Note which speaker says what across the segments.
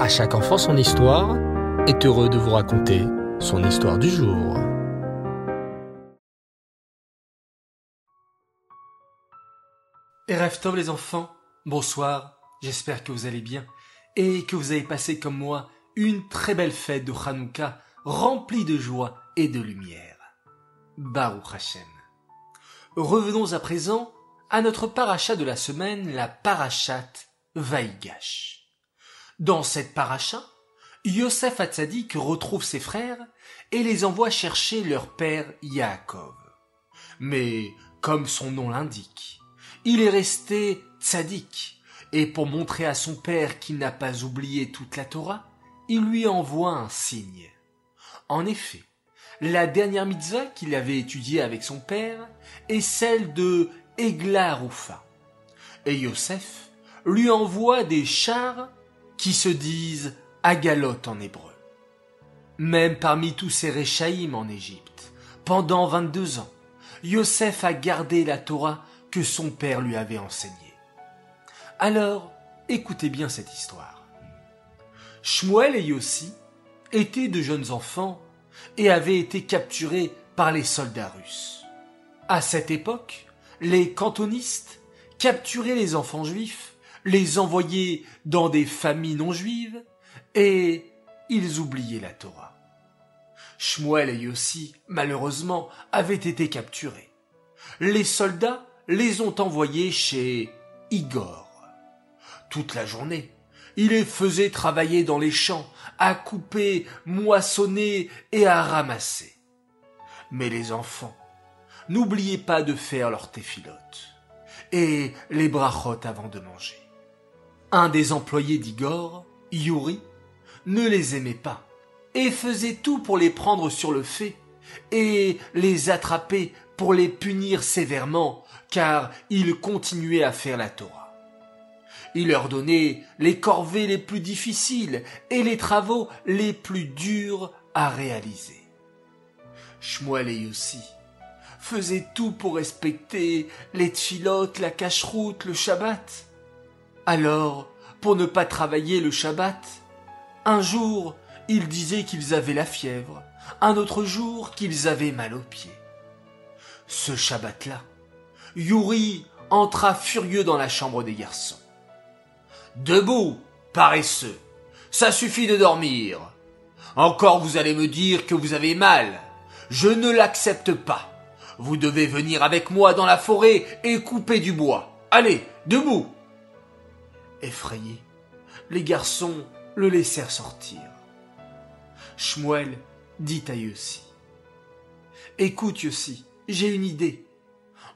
Speaker 1: À chaque enfant son histoire est heureux de vous raconter son histoire du jour.
Speaker 2: Erev Tov les enfants, bonsoir, j'espère que vous allez bien et que vous avez passé comme moi une très belle fête de Hanouka remplie de joie et de lumière. Baruch Hashem. Revenons à présent à notre paracha de la semaine, la parachat Vaïgash. Dans cette paracha, Yosef Hatzadik retrouve ses frères et les envoie chercher leur père Yaakov. Mais, comme son nom l'indique, il est resté tzaddik, et pour montrer à son père qu'il n'a pas oublié toute la Torah, il lui envoie un signe. En effet, la dernière mitzvah qu'il avait étudiée avec son père est celle de Eglaroufa. Et Yosef lui envoie des chars qui se disent Agalot en hébreu. Même parmi tous ces Réchaïm en Égypte, pendant 22 ans, Yosef a gardé la Torah que son père lui avait enseignée. Alors, écoutez bien cette histoire. Shmuel et Yossi étaient de jeunes enfants et avaient été capturés par les soldats russes. À cette époque, les cantonistes capturaient les enfants juifs, les envoyaient dans des familles non juives et ils oubliaient la Torah. Shmuel et Yossi, malheureusement, avaient été capturés. Les soldats les ont envoyés chez Igor. Toute la journée, il les faisait travailler dans les champs, à couper, moissonner et à ramasser. Mais les enfants, n'oubliez pas de faire leur téphilote et les brachot avant de manger. Un des employés d'Igor, Yuri, ne les aimait pas et faisait tout pour les prendre sur le fait et les attraper pour les punir sévèrement car ils continuaient à faire la Torah. Il leur donnait les corvées les plus difficiles et les travaux les plus durs à réaliser. Shmuel et Yossi faisaient tout pour respecter les tfilotes, la cacheroute, le Shabbat. Alors, pour ne pas travailler le Shabbat, un jour, ils disaient qu'ils avaient la fièvre, un autre jour qu'ils avaient mal aux pieds. Ce Shabbat-là, Yuri entra furieux dans la chambre des garçons. Debout, paresseux, ça suffit de dormir. Encore vous allez me dire que vous avez mal. Je ne l'accepte pas. Vous devez venir avec moi dans la forêt et couper du bois. Allez, debout. Effrayés, les garçons le laissèrent sortir. Shmuel dit à Yossi. Écoute, Yossi, j'ai une idée.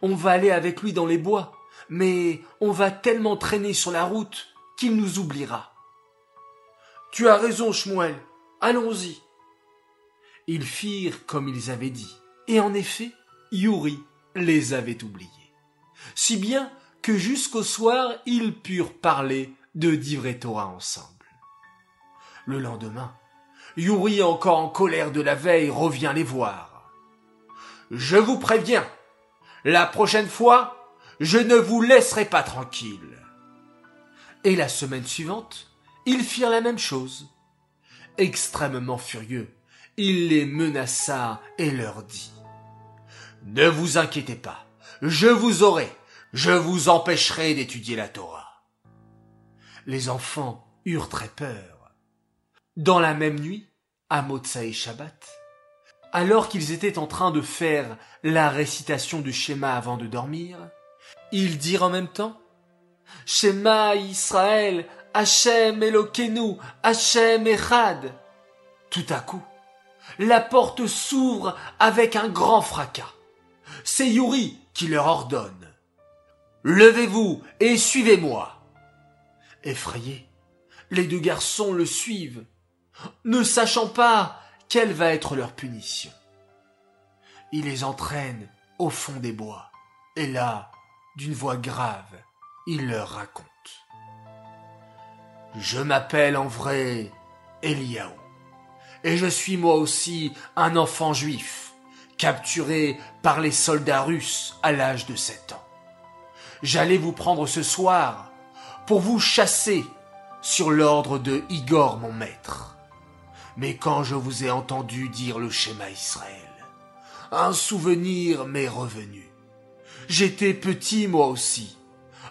Speaker 2: On va aller avec lui dans les bois, mais on va tellement traîner sur la route qu'il nous oubliera. Tu as raison, Shmuel. Allons-y. Ils firent comme ils avaient dit, et en effet, Yuri les avait oubliés. Si bien que jusqu'au soir, ils purent parler de Divrei Torah ensemble. Le lendemain, Yuri, encore en colère de la veille, revient les voir. Je vous préviens, la prochaine fois, je ne vous laisserai pas tranquille. Et la semaine suivante, ils firent la même chose. Extrêmement furieux, il les menaça et leur dit Ne vous inquiétez pas, je vous aurai, je vous empêcherai d'étudier la Torah. Les enfants eurent très peur. Dans la même nuit, à Motsa et Shabbat, alors qu'ils étaient en train de faire la récitation du schéma avant de dormir, ils dirent en même temps Shema Israël, Hachem Elokeinu, Hachem Echad. Tout à coup, la porte s'ouvre avec un grand fracas. C'est Yuri qui leur ordonne. Levez-vous et suivez-moi. Effrayés, les deux garçons le suivent, ne sachant pas quelle va être leur punition. Il les entraîne au fond des bois, et là, d'une voix grave, il leur raconte. Je m'appelle en vrai Eliaou, et je suis moi aussi un enfant juif, capturé par les soldats russes à l'âge de sept ans. J'allais vous prendre ce soir pour vous chasser, sur l'ordre de Igor mon maître. Mais quand je vous ai entendu dire le schéma Israël, un souvenir m'est revenu. J'étais petit moi aussi,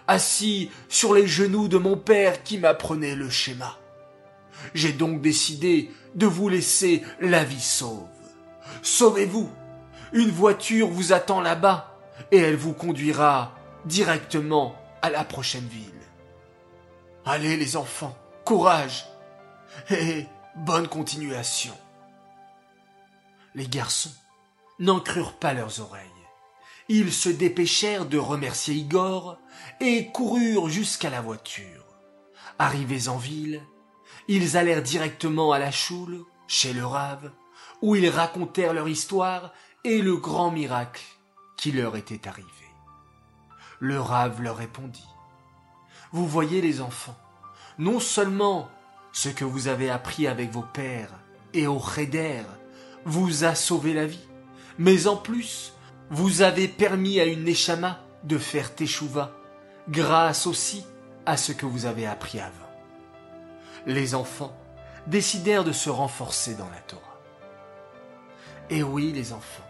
Speaker 2: assis sur les genoux de mon père qui m'apprenait le schéma. J'ai donc décidé de vous laisser la vie sauve. Sauvez-vous. Une voiture vous attend là-bas et elle vous conduira directement à la prochaine ville. Allez les enfants, courage et bonne continuation. Les garçons n'en crurent pas leurs oreilles. Ils se dépêchèrent de remercier Igor et coururent jusqu'à la voiture. Arrivés en ville, ils allèrent directement à la choule, chez le rave, où ils racontèrent leur histoire et le grand miracle qui leur était arrivé. Le rave leur répondit. Vous voyez les enfants, non seulement ce que vous avez appris avec vos pères et au cheder vous a sauvé la vie, mais en plus, vous avez permis à une Neshama de faire Teshuva, grâce aussi à ce que vous avez appris avant. Les enfants décidèrent de se renforcer dans la Torah. Et oui, les enfants,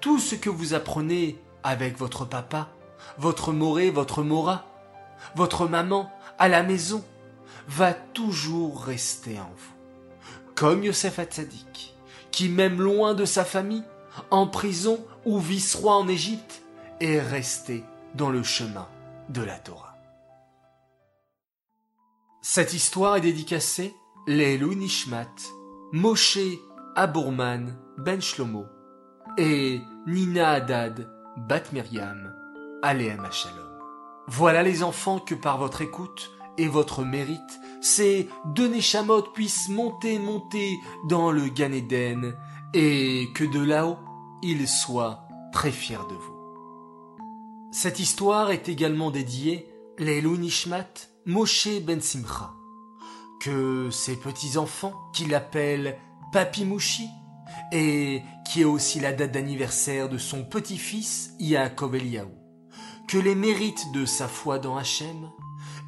Speaker 2: tout ce que vous apprenez avec votre papa, votre moré, votre mora, votre maman, à la maison, va toujours rester en vous. Comme Yosef Hatzadik, qui même loin de sa famille, en prison ou vice-roi en Égypte, est resté dans le chemin de la Torah. Cette histoire est dédicacée Lelou Nishmat, Moshe Abourman Ben Shlomo et Nina Haddad Bat Miriam Aleem Shalom. Voilà les enfants que par votre écoute et votre mérite, ces deux Neshamot puissent monter, monter dans le Gan Eden et que de là-haut, ils soient très fiers de vous. Cette histoire est également dédiée Lelou Nishmat Moshe Ben Simcha, que ses petits-enfants, qui l'appellent Papi Mouchi, et qui est aussi la date d'anniversaire de son petit-fils Yaakov Eliaou, que les mérites de sa foi dans Hachem,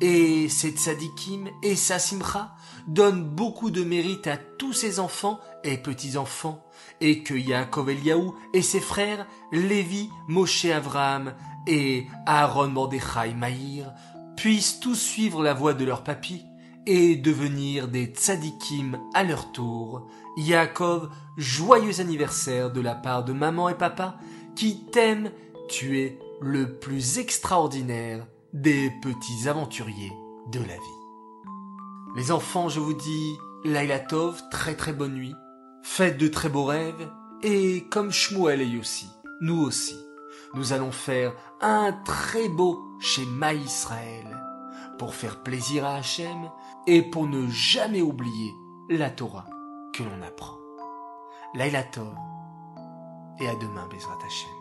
Speaker 2: et ses tzadikim et sa simcha donnent beaucoup de mérite à tous ses enfants et petits-enfants, et que Yaakov Eliaou et ses frères, Lévi, Moshe Avraham et Aaron Mordechai Maïr, puissent tous suivre la voie de leur papy et devenir des tzadikim à leur tour. Yaakov, joyeux anniversaire de la part de maman et papa qui t'aiment, tu es le plus extraordinaire des petits aventuriers de la vie. Les enfants, je vous dis, Laila Tov, très très bonne nuit, faites de très beaux rêves, et comme Shmuel et Yossi, nous aussi, nous allons faire un très beau schéma Israël pour faire plaisir à Hachem et pour ne jamais oublier la Torah que l'on apprend. Laila Tov et à demain Bezrat Hachem.